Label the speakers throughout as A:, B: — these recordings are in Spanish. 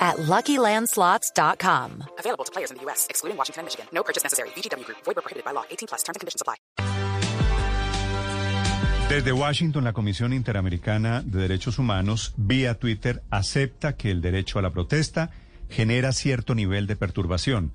A: at LuckyLandSlots.com.
B: Available to players in the U.S., excluding Washington and Michigan. No purchase necessary. VGW Group. Void prohibited by law. 18 plus. Terms and conditions apply.
C: Desde Washington, la Comisión Interamericana de Derechos Humanos, vía Twitter, acepta que el derecho a la protesta genera cierto nivel de perturbación.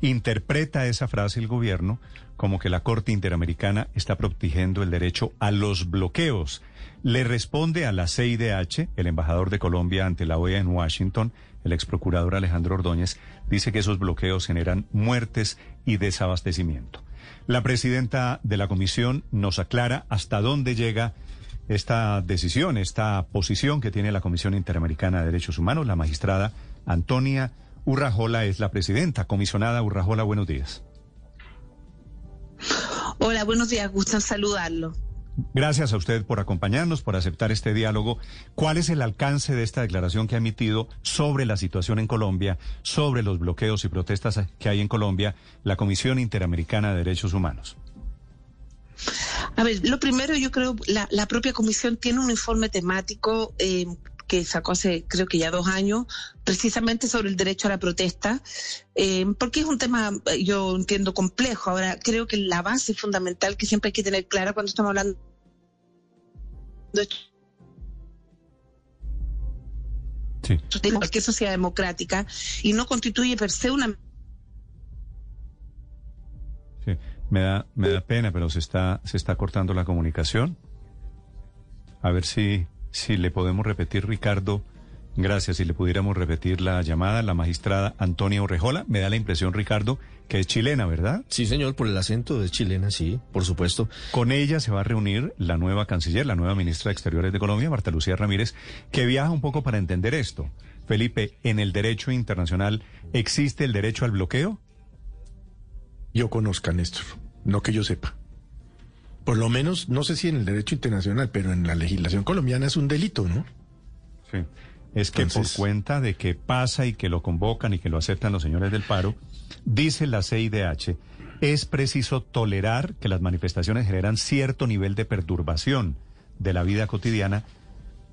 C: Interpreta esa frase el gobierno como que la Corte Interamericana está protegiendo el derecho a los bloqueos. Le responde a la CIDH, el embajador de Colombia ante la OEA en Washington, el ex procurador Alejandro Ordóñez, dice que esos bloqueos generan muertes y desabastecimiento. La presidenta de la comisión nos aclara hasta dónde llega esta decisión, esta posición que tiene la Comisión Interamericana de Derechos Humanos. La magistrada Antonia Urrajola es la presidenta. Comisionada Urrajola, buenos días.
D: Hola, buenos días, gusto saludarlo.
C: Gracias a usted por acompañarnos, por aceptar este diálogo. ¿Cuál es el alcance de esta declaración que ha emitido sobre la situación en Colombia, sobre los bloqueos y protestas que hay en Colombia, la Comisión Interamericana de Derechos Humanos?
D: A ver, lo primero yo creo, la, la propia comisión tiene un informe temático eh, que sacó hace creo que ya dos años, precisamente sobre el derecho a la protesta, eh, porque es un tema, yo entiendo, complejo. Ahora, creo que la base fundamental que siempre hay que tener clara cuando estamos hablando de
C: Sí.
D: de cualquier sociedad democrática y no constituye per se una
C: Sí, me da, me da pena, pero se está, se está cortando la comunicación. A ver si, si le podemos repetir, Ricardo. Gracias, si le pudiéramos repetir la llamada, la magistrada Antonia Urrejola. Me da la impresión, Ricardo, que es chilena, ¿verdad?
E: Sí, señor, por el acento de chilena, sí, por supuesto.
C: Con ella se va a reunir la nueva canciller, la nueva ministra de Exteriores de Colombia, Marta Lucía Ramírez, que viaja un poco para entender esto. Felipe, ¿en el derecho internacional existe el derecho al bloqueo?
F: yo conozca, Néstor, no que yo sepa. Por lo menos, no sé si en el derecho internacional, pero en la legislación colombiana es un delito, ¿no?
C: Sí. Es que
F: Entonces-
C: por cuenta de que pasa y que lo convocan y que lo aceptan los señores del paro, dice la CIDH, es preciso tolerar que las manifestaciones generan cierto nivel de perturbación de la vida cotidiana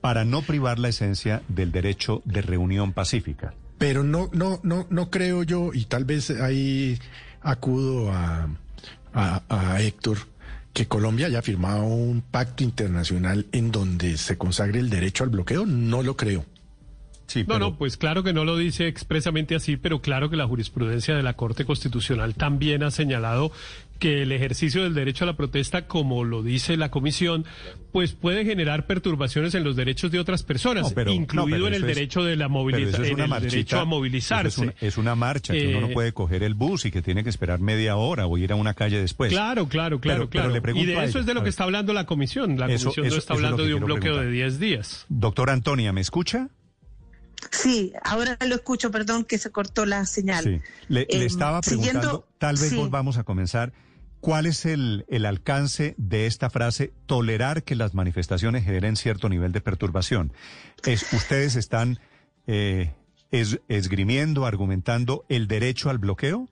C: para no privar la esencia del derecho de reunión pacífica.
F: Pero no, no, no, no creo yo, y tal vez ahí acudo a, a, a Héctor, que Colombia haya firmado un pacto internacional en donde se consagre el derecho al bloqueo. No lo creo.
C: Sí,
G: No,
C: pero-
G: no, pues claro que no lo dice expresamente así, pero claro que la jurisprudencia de la Corte Constitucional también ha señalado que el ejercicio del derecho a la protesta, como lo dice la Comisión, pues puede generar perturbaciones en los derechos de otras personas,
C: No, pero- no,
G: incluido en el
C: es-
G: derecho de la movilización,
C: es
G: en el
C: marchita,
G: derecho a movilizarse.
C: Es una, es una marcha que uno no
G: Eh,
C: puede coger el bus y que tiene que esperar media hora o ir a una calle después.
G: Claro, claro, claro,
C: Pero- pero
G: claro.
C: le
G: y de eso
C: ella,
G: es de lo que está hablando la Comisión. La
C: Eso-
G: Comisión
C: eso-
G: no está hablando de un bloqueo
C: preguntar.
G: de 10 días.
C: Doctora Antonia, ¿me escucha?
D: Sí, ahora lo escucho, perdón que se cortó la señal.
C: Sí. Le, le
D: Eh,
C: estaba preguntando,
D: siguiendo-
C: tal vez
D: sí.
C: volvamos a comenzar. ¿Cuál es el, el alcance de esta frase, tolerar que las manifestaciones generen cierto nivel de perturbación? Es, ¿Ustedes están eh, es- esgrimiendo, argumentando el derecho al bloqueo?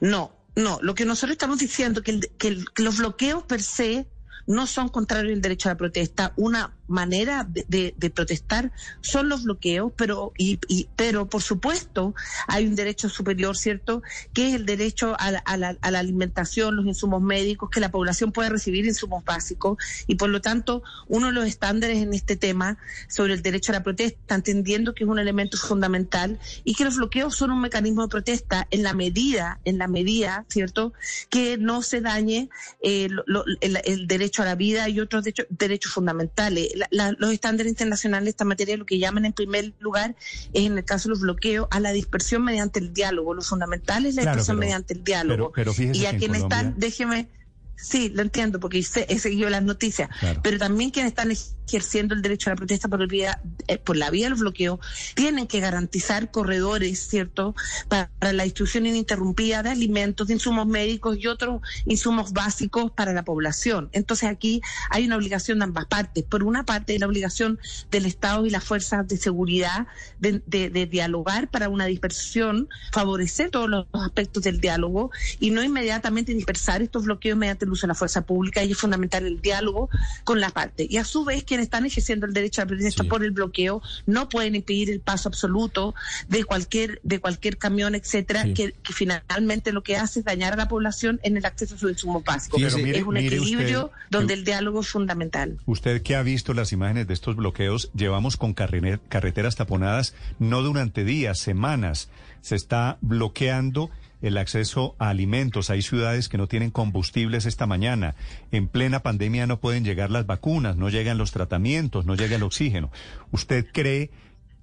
D: No, no, lo que nosotros estamos diciendo que, el- que, el- que los bloqueos per se no son contrarios al derecho a la protesta. Una manera de, de- protestar son los bloqueos, pero, y, y- pero por supuesto hay un derecho superior, ¿cierto? Que es el derecho a la, a la- a la alimentación, los insumos médicos, que la población pueda recibir insumos básicos y por lo tanto uno de los estándares en este tema sobre el derecho a la protesta, entendiendo que es un elemento fundamental y que los bloqueos son un mecanismo de protesta en la medida, en la medida, ¿cierto? Que no se dañe eh, lo- el, derecho a la vida y otros derechos fundamentales. La- la- los estándares internacionales de esta materia lo que llaman en primer lugar es en el caso de los bloqueos a la dispersión mediante el diálogo. Lo fundamental es la
C: Claro,
D: dispersión
C: pero-
D: mediante el diálogo.
C: pero- pero fíjese
D: y a quienes están, déjeme, sí, lo entiendo porque he seguido las noticias,
C: Claro.
D: pero también quienes están ejerciendo el derecho a la protesta por, vía, eh, por la vía del bloqueo, tienen que garantizar corredores, ¿cierto?, para, la distribución ininterrumpida de alimentos, de insumos médicos y otros insumos básicos para la población. Entonces aquí hay una obligación de ambas partes. Por una parte, la obligación del Estado y las fuerzas de seguridad de, de dialogar para una dispersión, favorecer todos los aspectos del diálogo y no inmediatamente dispersar estos bloqueos mediante el uso de la fuerza pública. Y es fundamental el diálogo con la parte. Y a su vez, quienes están ejerciendo el derecho a la protesta por el bloqueo no pueden impedir el paso absoluto de cualquier de cualquier camión, etcétera, que, finalmente lo que hace es dañar a la población en el acceso a sus insumos básicos. es un equilibrio donde el diálogo es fundamental.
C: Usted que ha visto las imágenes de estos bloqueos, llevamos con carreteras taponadas no durante días, semanas. Se está bloqueando el acceso a alimentos. Hay ciudades que no tienen combustibles esta mañana. En plena pandemia no pueden llegar las vacunas, no llegan los tratamientos, no llega el oxígeno. ¿Usted cree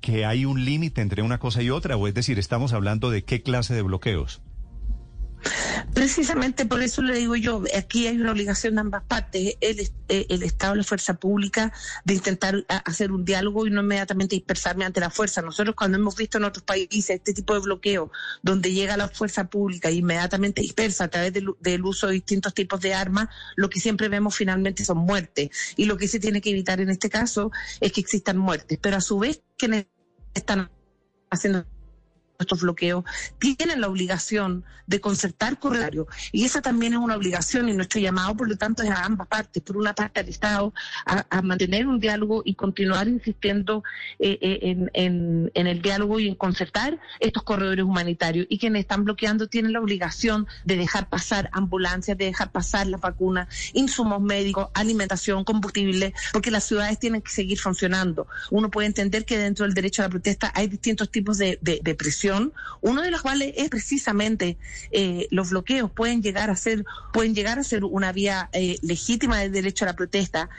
C: que hay un límite entre una cosa y otra? O es decir, estamos hablando de qué clase de bloqueos?
D: Precisamente por eso le digo yo, aquí hay una obligación de ambas partes, el, eh, Estado, la fuerza pública, de intentar hacer un diálogo y no inmediatamente dispersarme ante la fuerza. Nosotros cuando hemos visto en otros países este tipo de bloqueo, donde llega la fuerza pública e inmediatamente dispersa a través del, del uso de distintos tipos de armas, lo que siempre vemos finalmente son muertes. Y lo que se tiene que evitar en este caso es que existan muertes. Pero a su vez, quienes están haciendo estos bloqueos tienen la obligación de concertar corredores y esa también es una obligación y nuestro llamado por lo tanto es a ambas partes. Por una parte al Estado a, mantener un diálogo y continuar insistiendo eh, eh, en, el diálogo y en concertar estos corredores humanitarios. Y quienes están bloqueando tienen la obligación de dejar pasar ambulancias de dejar pasar las vacunas insumos médicos alimentación combustible porque las ciudades tienen que seguir funcionando. Uno puede entender que dentro del derecho a la protesta hay distintos tipos de presión uno de los cuales es precisamente eh, los bloqueos pueden llegar a ser pueden llegar a ser una vía eh, legítima del derecho a la protesta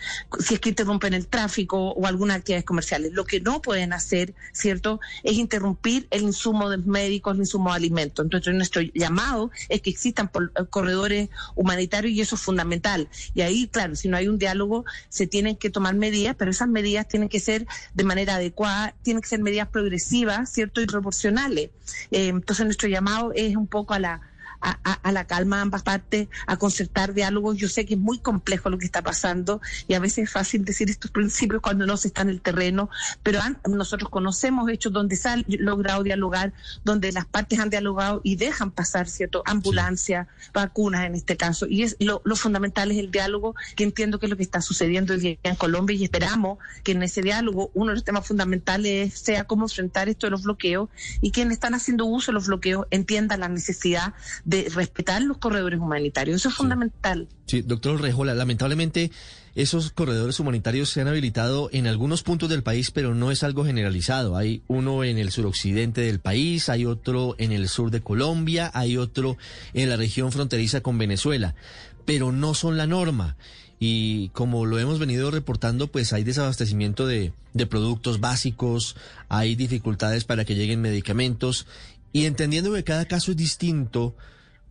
D: si es que interrumpen el tráfico o algunas actividades comerciales. Lo que no pueden hacer, cierto, es interrumpir el insumo de médicos, el insumo de alimentos. Entonces nuestro llamado es que existan eh, corredores humanitarios y eso es fundamental. Y ahí, claro, si no hay un diálogo, se tienen que tomar medidas, pero esas medidas tienen que ser de manera adecuada, tienen que ser medidas progresivas, cierto, y proporcionales eh, entonces nuestro llamado es un poco a la a, la calma ambas partes, a concertar diálogos. Yo sé que es muy complejo lo que está pasando y a veces es fácil decir estos principios cuando no se está en el terreno, pero nosotros conocemos hechos donde se ha logrado dialogar, donde las partes han dialogado y dejan pasar, ¿cierto? Ambulancia, vacunas en este caso. Y es lo, fundamental es el diálogo, que entiendo que es lo que está sucediendo hoy día en Colombia y esperamos que en ese diálogo uno de los temas fundamentales sea cómo enfrentar esto de los bloqueos y quienes están haciendo uso de los bloqueos entiendan la necesidad de respetar los corredores humanitarios. Eso es fundamental.
E: Sí, doctor Rejola, lamentablemente esos corredores humanitarios se han habilitado en algunos puntos del país, pero no es algo generalizado. Hay uno en el suroccidente del país, hay otro en el sur de Colombia, hay otro en la región fronteriza con Venezuela, pero no son la norma. Y como lo hemos venido reportando, pues hay desabastecimiento de, de productos básicos, hay dificultades para que lleguen medicamentos. Y entendiendo que cada caso es distinto,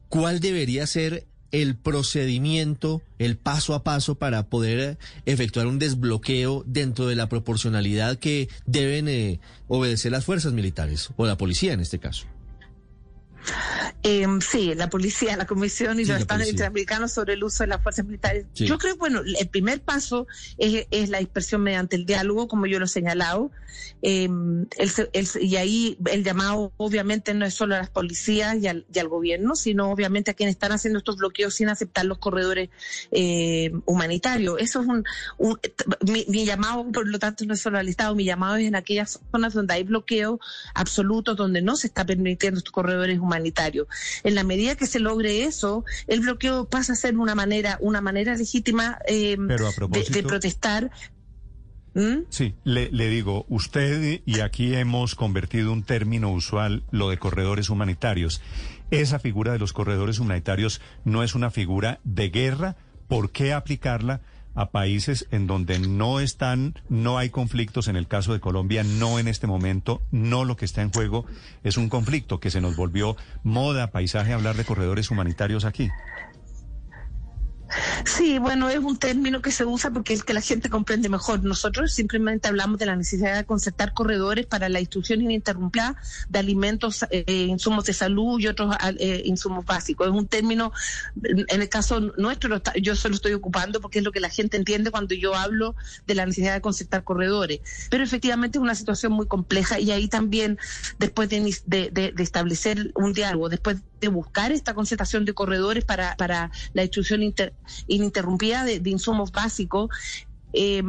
E: ¿cuál debería ser el procedimiento, el paso a paso para poder efectuar un desbloqueo dentro de la proporcionalidad que deben eh, obedecer las fuerzas militares o la policía en este caso?
D: Eh, sí, la policía, la comisión y los estados interamericanos sobre el uso de las fuerzas militares. Yo creo, bueno, el primer paso es, la dispersión mediante el diálogo, como yo lo he señalado. Eh, y ahí el llamado obviamente no es solo a las policías y al, gobierno, sino obviamente a quienes están haciendo estos bloqueos sin aceptar los corredores eh, humanitarios. Eso es un, mi, llamado, por lo tanto, no es solo al Estado, mi llamado es en aquellas zonas donde hay bloqueos absolutos, donde no se está permitiendo estos corredores humanitarios. En la medida que se logre eso, el bloqueo pasa a ser una manera, una manera legítima eh, de, protestar.
C: ¿Mm? Sí, le, le, digo, usted y aquí hemos convertido un término usual, lo de corredores humanitarios. Esa figura de los corredores humanitarios no es una figura de guerra. ¿Por qué aplicarla? A países en donde no están, no hay conflictos, en el caso de Colombia, no en este momento, no lo que está en juego es un conflicto que se nos volvió moda, paisaje, hablar de corredores humanitarios aquí.
D: Sí, bueno, es un término que se usa porque es que la gente comprende mejor. Nosotros simplemente hablamos de la necesidad de concertar corredores para la instrucción ininterrumpida de alimentos, eh, insumos de salud y otros eh, insumos básicos. Es un término, en el caso nuestro, yo solo estoy ocupando porque es lo que la gente entiende cuando yo hablo de la necesidad de concertar corredores. Pero efectivamente es una situación muy compleja y ahí también, después de, de, de establecer un diálogo, después de buscar esta concentración de corredores para, para la instrucción ininterrumpida de, de insumos básicos eh,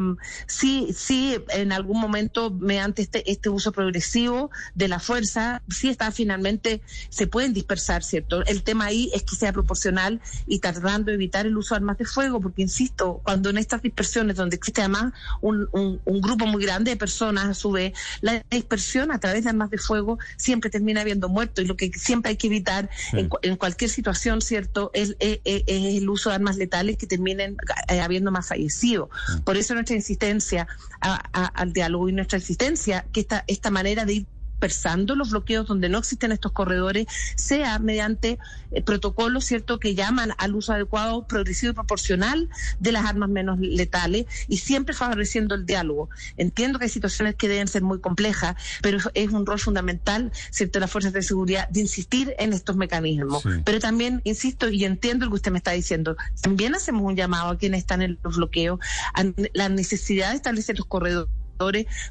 D: sí, sí, en algún momento, mediante este, este uso progresivo de la fuerza, sí está finalmente, se pueden dispersar, ¿cierto? El tema ahí es que sea proporcional y tratando de evitar el uso de armas de fuego, porque insisto, cuando en estas dispersiones donde existe además un, un, grupo muy grande de personas, a su vez, la dispersión a través de armas de fuego siempre termina habiendo muertos y lo que siempre hay que evitar en, en, cualquier situación, ¿cierto? Es, es, es, el uso de armas letales que terminen eh, habiendo más fallecidos. Por por eso nuestra insistencia al diálogo y nuestra insistencia que esta, esta manera de ir dispersando los bloqueos donde no existen estos corredores, sea mediante eh, protocolos, ¿cierto?, que llaman al uso adecuado, progresivo y proporcional de las armas menos letales y siempre favoreciendo el diálogo. Entiendo que hay situaciones que deben ser muy complejas, pero es un rol fundamental, ¿cierto?, de las fuerzas de seguridad de insistir en estos mecanismos. Pero también, insisto, y entiendo lo que usted me está diciendo, también hacemos un llamado a quienes están en los bloqueos, a la necesidad de establecer los corredores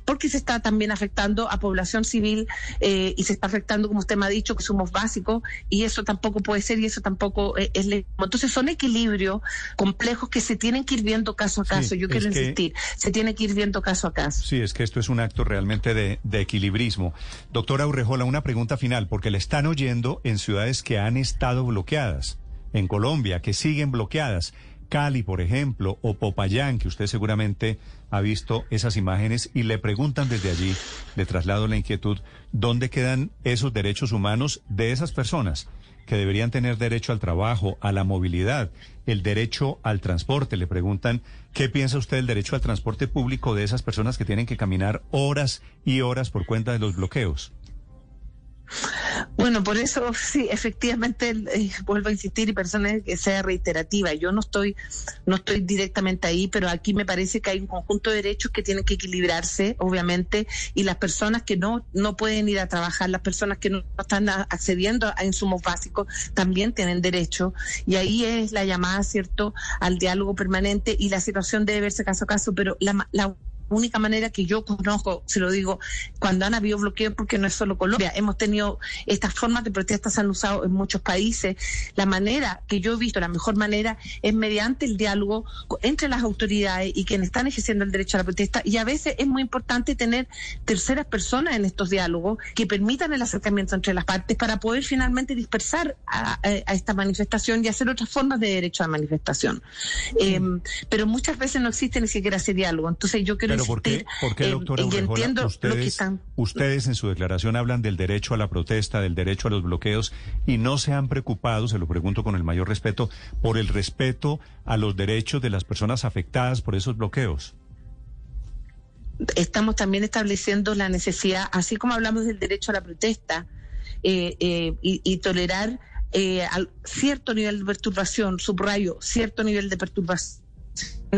D: porque se está también afectando a población civil eh, y se está afectando, como usted me ha dicho, que somos básicos y eso tampoco puede ser y eso tampoco es, es Entonces son equilibrios complejos que se tienen que ir viendo caso a caso. Yo quiero insistir, se tiene que ir viendo caso a caso.
C: Sí, es que esto es un acto realmente de, de equilibrismo. Doctora Urrejola, una pregunta final, porque le están oyendo en ciudades que han estado bloqueadas, en Colombia, que siguen bloqueadas. Cali, por ejemplo, o Popayán, que usted seguramente ha visto esas imágenes y le preguntan desde allí, le traslado la inquietud, ¿dónde quedan esos derechos humanos de esas personas que deberían tener derecho al trabajo, a la movilidad, el derecho al transporte? Le preguntan, ¿qué piensa usted del derecho al transporte público de esas personas que tienen que caminar horas y horas por cuenta de los bloqueos?
D: Bueno, por eso sí, efectivamente eh, vuelvo a insistir y personas que sea reiterativa. Yo no estoy, no estoy directamente ahí, pero aquí me parece que hay un conjunto de derechos que tienen que equilibrarse, obviamente, y las personas que no, no pueden ir a trabajar, las personas que no están accediendo a insumos básicos, también tienen derecho. Y ahí es la llamada, cierto, al diálogo permanente y la situación debe verse caso a caso, pero la, la única manera que yo conozco, se lo digo, cuando han habido bloqueos, porque no es solo Colombia, hemos tenido estas formas de protesta se han usado en muchos países. La manera que yo he visto, la mejor manera, es mediante el diálogo entre las autoridades y quienes están ejerciendo el derecho a la protesta. Y a veces es muy importante tener terceras personas en estos diálogos que permitan el acercamiento entre las partes para poder finalmente dispersar a, esta manifestación y hacer otras formas de derecho a manifestación. Eh, pero muchas veces no existe ni siquiera ese diálogo. Entonces yo quiero
C: ¿Pero por qué, por qué doctora ustedes, ustedes en su declaración hablan del derecho a la protesta, del derecho a los bloqueos y no se han preocupado, se lo pregunto con el mayor respeto, por el respeto a los derechos de las personas afectadas por esos bloqueos?
D: Estamos también estableciendo la necesidad, así como hablamos del derecho a la protesta eh, eh, y, y, tolerar eh, cierto nivel de perturbación, subrayo, cierto nivel de perturbación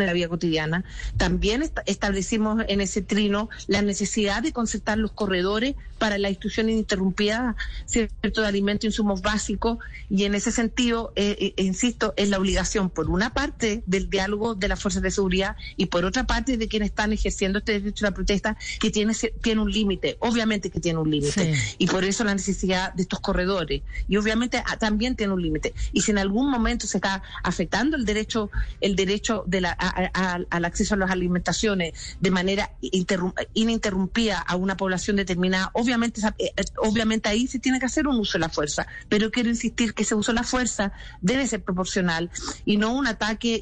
D: en la vida cotidiana. También establecimos en ese trino la necesidad de concertar los corredores para la instrucción ininterrumpida cierto de alimentos e insumos básicos y en ese sentido, eh, eh, insisto, es la obligación por una parte del diálogo de las fuerzas de seguridad y por otra parte de quienes están ejerciendo este derecho a la protesta que tiene, tiene un límite, obviamente que tiene un límite y por eso la necesidad de estos corredores y obviamente ah, también tiene un límite y si en algún momento se está afectando el derecho el derecho de la al acceso a las alimentaciones de manera ininterrumpida a una población determinada, obviamente, eh, obviamente ahí se tiene que hacer un uso de la fuerza. Pero quiero insistir que ese uso de la fuerza debe ser proporcional y no un ataque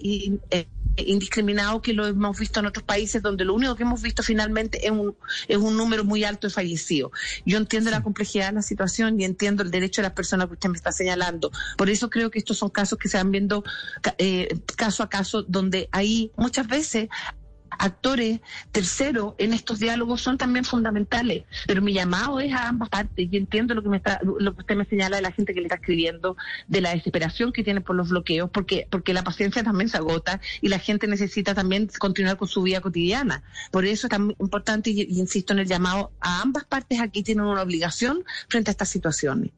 D: eh, indiscriminado que lo hemos visto en otros países donde lo único que hemos visto finalmente es un, es un número muy alto de fallecidos. Yo entiendo la complejidad de la situación y entiendo el derecho de las personas que usted me está señalando. Por eso creo que estos son casos que se van viendo eh, caso a caso donde ahí muchas veces actores terceros en estos diálogos son también fundamentales. Pero mi llamado es a ambas partes. Y entiendo lo que me está, lo que usted me señala de la gente que le está escribiendo, de la desesperación que tiene por los bloqueos, porque, porque la paciencia también se agota y la gente necesita también continuar con su vida cotidiana. Por eso es tan importante, y, y insisto en el llamado, a ambas partes aquí tienen una obligación frente a estas situaciones.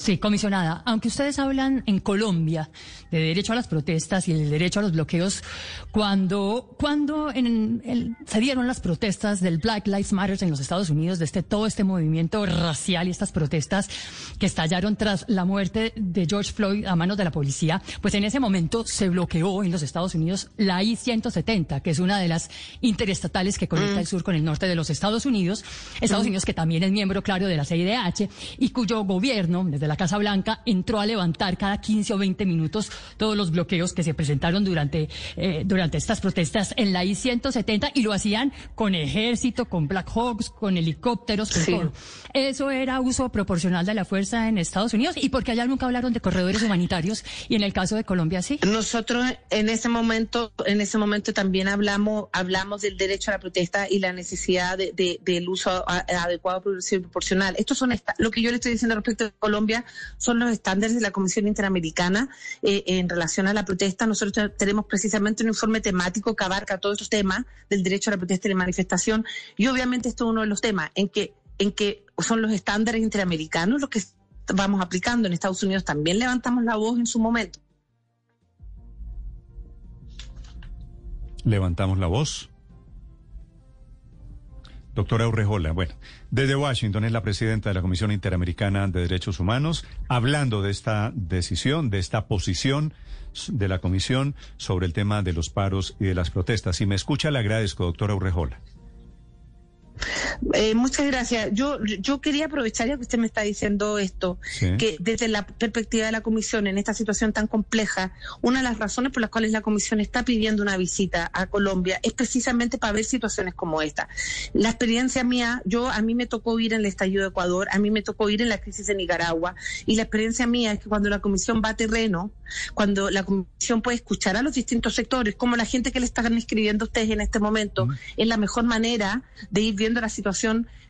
H: Sí, comisionada, aunque ustedes hablan en Colombia de derecho a las protestas y el derecho a los bloqueos, cuando, cuando en el- se dieron las protestas del Black Lives Matter en los Estados Unidos, de este, todo este movimiento racial y estas protestas que estallaron tras la muerte de George Floyd a manos de la policía, pues en ese momento se bloqueó en los Estados Unidos la I-170, que es una de las interestatales que conecta el sur con el norte de los Estados Unidos, Estados Unidos que también es miembro, claro, de la CIDH y cuyo gobierno, desde la Casa Blanca, entró a levantar cada 15 o 20 minutos todos los bloqueos que se presentaron durante, eh, durante estas protestas en la I-170 y lo hacían con ejército, con Black Hawks, con helicópteros, con
D: Sí.
H: todo. Eso era uso proporcional de la fuerza en Estados Unidos y porque allá nunca hablaron de corredores humanitarios y en el caso de Colombia sí.
D: Nosotros en ese momento, en ese momento también hablamos, hablamos del derecho a la protesta y la necesidad de- de- del uso a- adecuado, progresivo y proporcional. Estos son esta- lo que yo le estoy diciendo respecto de Colombia son los estándares de la Comisión Interamericana eh, en relación a la protesta. Nosotros tenemos precisamente un informe temático que abarca todos estos temas del derecho a la protesta y la manifestación. Y obviamente esto es uno de los temas en que, en que son los estándares interamericanos los que vamos aplicando. En Estados Unidos también levantamos la voz en su momento.
C: Levantamos la voz. Doctora Urrejola, bueno, desde Washington es la presidenta de la Comisión Interamericana de Derechos Humanos, hablando de esta decisión, de esta posición de la Comisión sobre el tema de los paros y de las protestas. Si me escucha, le agradezco, doctora Urrejola.
D: Eh, muchas gracias. Yo, yo quería aprovechar ya que usted me está diciendo esto,
C: Sí.
D: que desde la perspectiva de la Comisión en esta situación tan compleja, una de las razones por las cuales la Comisión está pidiendo una visita a Colombia es precisamente para ver situaciones como esta. La experiencia mía, yo a mí me tocó ir en el estallido de Ecuador, a mí me tocó ir en la crisis de Nicaragua, y la experiencia mía es que cuando la Comisión va a terreno, cuando la Comisión puede escuchar a los distintos sectores, como la gente que le están escribiendo a ustedes en este momento, es la mejor manera de ir viendo la situación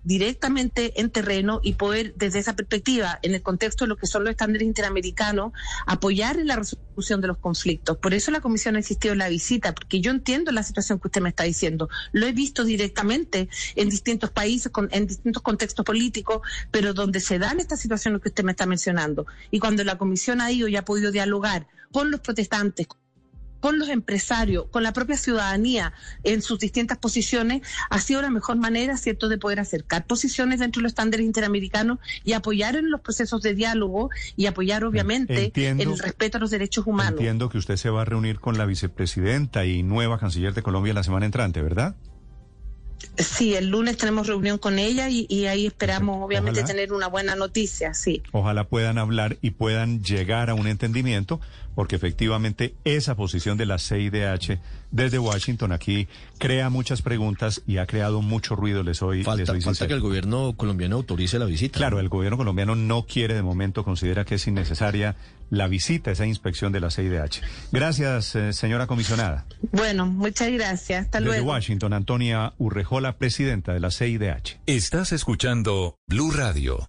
D: directamente en terreno y poder desde esa perspectiva, en el contexto de lo que son los estándares interamericanos, apoyar en la resolución de los conflictos. Por eso la Comisión ha insistido en la visita, porque yo entiendo la situación que usted me está diciendo. Lo he visto directamente en distintos países, con- en distintos contextos políticos, pero donde se dan estas situaciones que usted me está mencionando. Y cuando la Comisión ha ido y ha podido dialogar con los protestantes, con los empresarios, con la propia ciudadanía en sus distintas posiciones, ha sido la mejor manera, ¿cierto?, de poder acercar posiciones dentro de los estándares interamericanos y apoyar en los procesos de diálogo y apoyar, obviamente,
C: Entiendo-
D: en el respeto a los derechos humanos.
C: Entiendo que usted se va a reunir con la vicepresidenta y nueva canciller de Colombia la semana entrante, ¿verdad?
D: Sí, el lunes tenemos reunión con ella y, y ahí esperamos, obviamente, tener una buena noticia, sí.
C: Ojalá puedan hablar y puedan llegar a un entendimiento, porque efectivamente esa posición de la CIDH desde Washington aquí crea muchas preguntas y ha creado mucho ruido, les soy, les
E: Falta,
C: soy
E: falta que el gobierno colombiano autorice la visita.
C: Claro, el gobierno colombiano no quiere de momento, considera que es innecesaria la visita, esa inspección de la CIDH. Gracias, eh, señora comisionada.
D: Bueno, muchas gracias. Hasta
C: Desde
D: luego.
C: Washington, Antonia Urrejola, presidenta de la CIDH.
I: Estás escuchando Blue Radio.